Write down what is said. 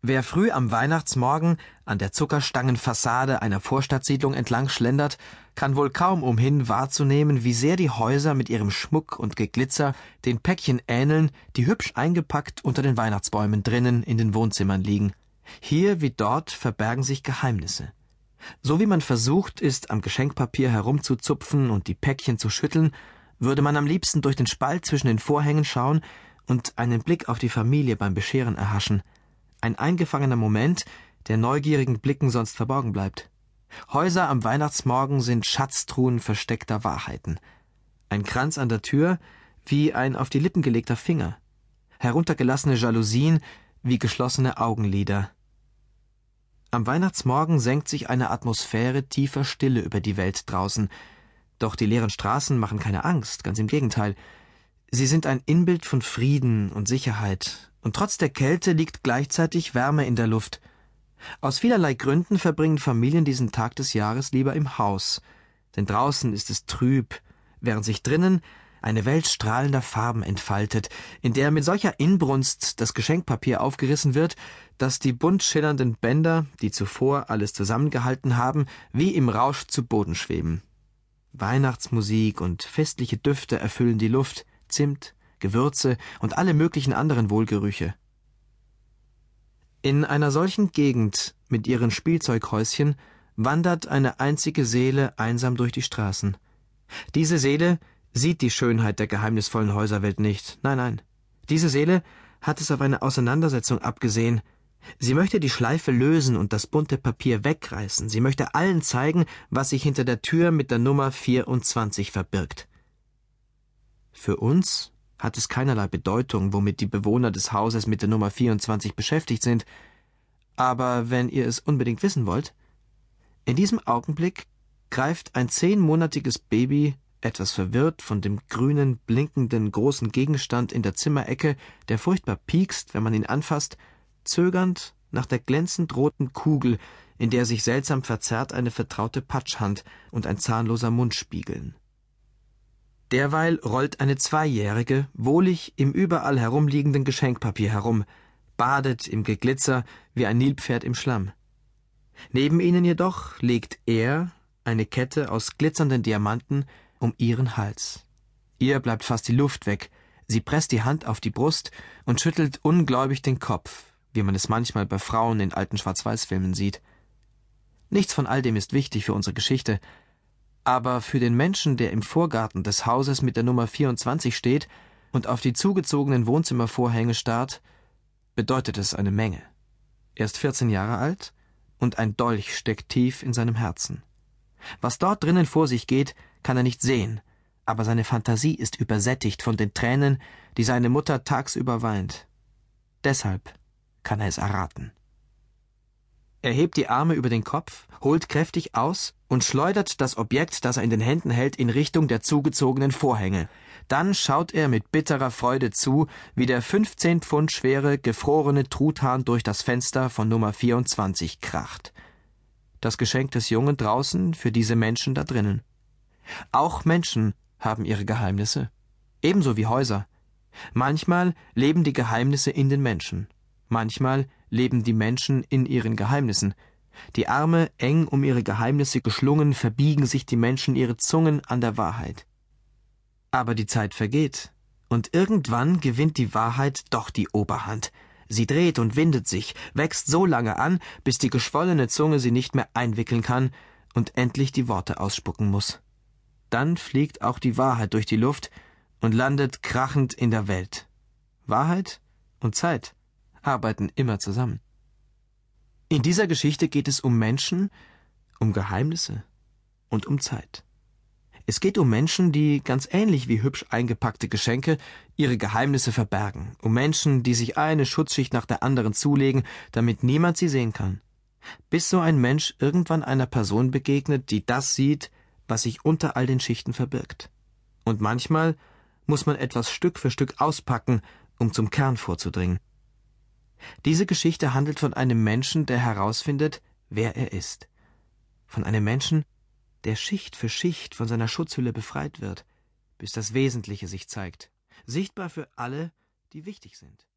Wer früh am Weihnachtsmorgen an der Zuckerstangenfassade einer Vorstadtsiedlung entlang schlendert, kann wohl kaum umhin wahrzunehmen, wie sehr die Häuser mit ihrem Schmuck und Geglitzer den Päckchen ähneln, die hübsch eingepackt unter den Weihnachtsbäumen drinnen in den Wohnzimmern liegen. Hier wie dort verbergen sich Geheimnisse. So wie man versucht ist, am Geschenkpapier herumzuzupfen und die Päckchen zu schütteln, würde man am liebsten durch den Spalt zwischen den Vorhängen schauen und einen Blick auf die Familie beim Bescheren erhaschen – ein eingefangener Moment, der neugierigen Blicken sonst verborgen bleibt. Häuser am Weihnachtsmorgen sind Schatztruhen versteckter Wahrheiten. Ein Kranz an der Tür wie ein auf die Lippen gelegter Finger. Heruntergelassene Jalousien wie geschlossene Augenlider. Am Weihnachtsmorgen senkt sich eine Atmosphäre tiefer Stille über die Welt draußen. Doch die leeren Straßen machen keine Angst, ganz im Gegenteil. Sie sind ein Inbild von Frieden und Sicherheit, und trotz der Kälte liegt gleichzeitig Wärme in der Luft. Aus vielerlei Gründen verbringen Familien diesen Tag des Jahres lieber im Haus, denn draußen ist es trüb, während sich drinnen eine Welt strahlender Farben entfaltet, in der mit solcher Inbrunst das Geschenkpapier aufgerissen wird, dass die bunt schillernden Bänder, die zuvor alles zusammengehalten haben, wie im Rausch zu Boden schweben. Weihnachtsmusik und festliche Düfte erfüllen die Luft, Zimt, Gewürze und alle möglichen anderen Wohlgerüche. In einer solchen Gegend mit ihren Spielzeughäuschen wandert eine einzige Seele einsam durch die Straßen. Diese Seele sieht die Schönheit der geheimnisvollen Häuserwelt nicht. Nein, nein. Diese Seele hat es auf eine Auseinandersetzung abgesehen. Sie möchte die Schleife lösen und das bunte Papier wegreißen. Sie möchte allen zeigen, was sich hinter der Tür mit der Nummer 24 verbirgt. Für uns hat es keinerlei Bedeutung, womit die Bewohner des Hauses mit der Nummer 24 beschäftigt sind, aber wenn ihr es unbedingt wissen wollt, in diesem Augenblick greift ein zehnmonatiges Baby, etwas verwirrt von dem grünen, blinkenden, großen Gegenstand in der Zimmerecke, der furchtbar piekst, wenn man ihn anfasst, zögernd nach der glänzend roten Kugel, in der sich seltsam verzerrt eine vertraute Patschhand und ein zahnloser Mund spiegeln. Derweil rollt eine Zweijährige wohlig im überall herumliegenden Geschenkpapier herum, badet im Geglitzer wie ein Nilpferd im Schlamm. Neben ihnen jedoch legt er eine Kette aus glitzernden Diamanten um ihren Hals. Ihr bleibt fast die Luft weg, sie presst die Hand auf die Brust und schüttelt ungläubig den Kopf, wie man es manchmal bei Frauen in alten Schwarz-Weiß-Filmen sieht. Nichts von all dem ist wichtig für unsere Geschichte, aber für den Menschen, der im Vorgarten des Hauses mit der Nummer 24 steht und auf die zugezogenen Wohnzimmervorhänge starrt, bedeutet es eine Menge. Er ist 14 Jahre alt und ein Dolch steckt tief in seinem Herzen. Was dort drinnen vor sich geht, kann er nicht sehen, aber seine Fantasie ist übersättigt von den Tränen, die seine Mutter tagsüber weint. Deshalb kann er es erraten. Er hebt die Arme über den Kopf, holt kräftig aus und schleudert das Objekt, das er in den Händen hält, in Richtung der zugezogenen Vorhänge. Dann schaut er mit bitterer Freude zu, wie der 15 Pfund schwere, gefrorene Truthahn durch das Fenster von Nummer 24 kracht. Das Geschenk des Jungen draußen für diese Menschen da drinnen. Auch Menschen haben ihre Geheimnisse. Ebenso wie Häuser. Manchmal leben die Geheimnisse in den Menschen. Manchmal leben die Menschen in ihren Geheimnissen. Die Arme, eng um ihre Geheimnisse geschlungen, verbiegen sich die Menschen ihre Zungen an der Wahrheit. Aber die Zeit vergeht, und irgendwann gewinnt die Wahrheit doch die Oberhand. Sie dreht und windet sich, wächst so lange an, bis die geschwollene Zunge sie nicht mehr einwickeln kann und endlich die Worte ausspucken muss. Dann fliegt auch die Wahrheit durch die Luft und landet krachend in der Welt. Wahrheit und Zeit arbeiten immer zusammen. In dieser Geschichte geht es um Menschen, um Geheimnisse und um Zeit. Es geht um Menschen, die ganz ähnlich wie hübsch eingepackte Geschenke ihre Geheimnisse verbergen, um Menschen, die sich eine Schutzschicht nach der anderen zulegen, damit niemand sie sehen kann. Bis so ein Mensch irgendwann einer Person begegnet, die das sieht, was sich unter all den Schichten verbirgt. Und manchmal muss man etwas Stück für Stück auspacken, um zum Kern vorzudringen. Diese Geschichte handelt von einem Menschen, der herausfindet, wer er ist. Von einem Menschen, der Schicht für Schicht von seiner Schutzhülle befreit wird, bis das Wesentliche sich zeigt, sichtbar für alle, die wichtig sind.